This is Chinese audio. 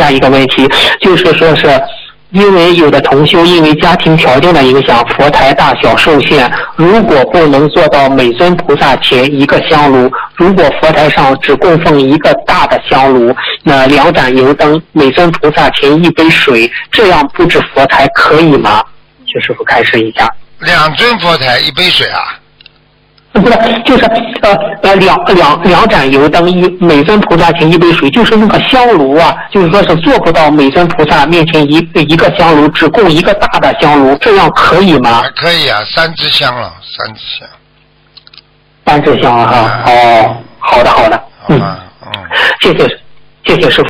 下一个问题，就是说是。因为有的同修因为家庭条件的影响，佛台大小受限。如果不能做到每尊菩萨前一个香炉，如果佛台上只供奉一个大的香炉，那两盏油灯，每尊菩萨前一杯水，这样布置佛台可以吗？徐师傅开示一下。两尊佛台一杯水啊？不是，就是呃呃两两两盏油灯一每尊菩萨前一杯水，就是那个香炉啊，就是说是做不到每尊菩萨面前一一个香炉只供一个大的香炉，这样可以吗？可以啊，三支香了，三支香。三支香啊哈，哦，好的好的，嗯，嗯。谢谢谢谢师傅。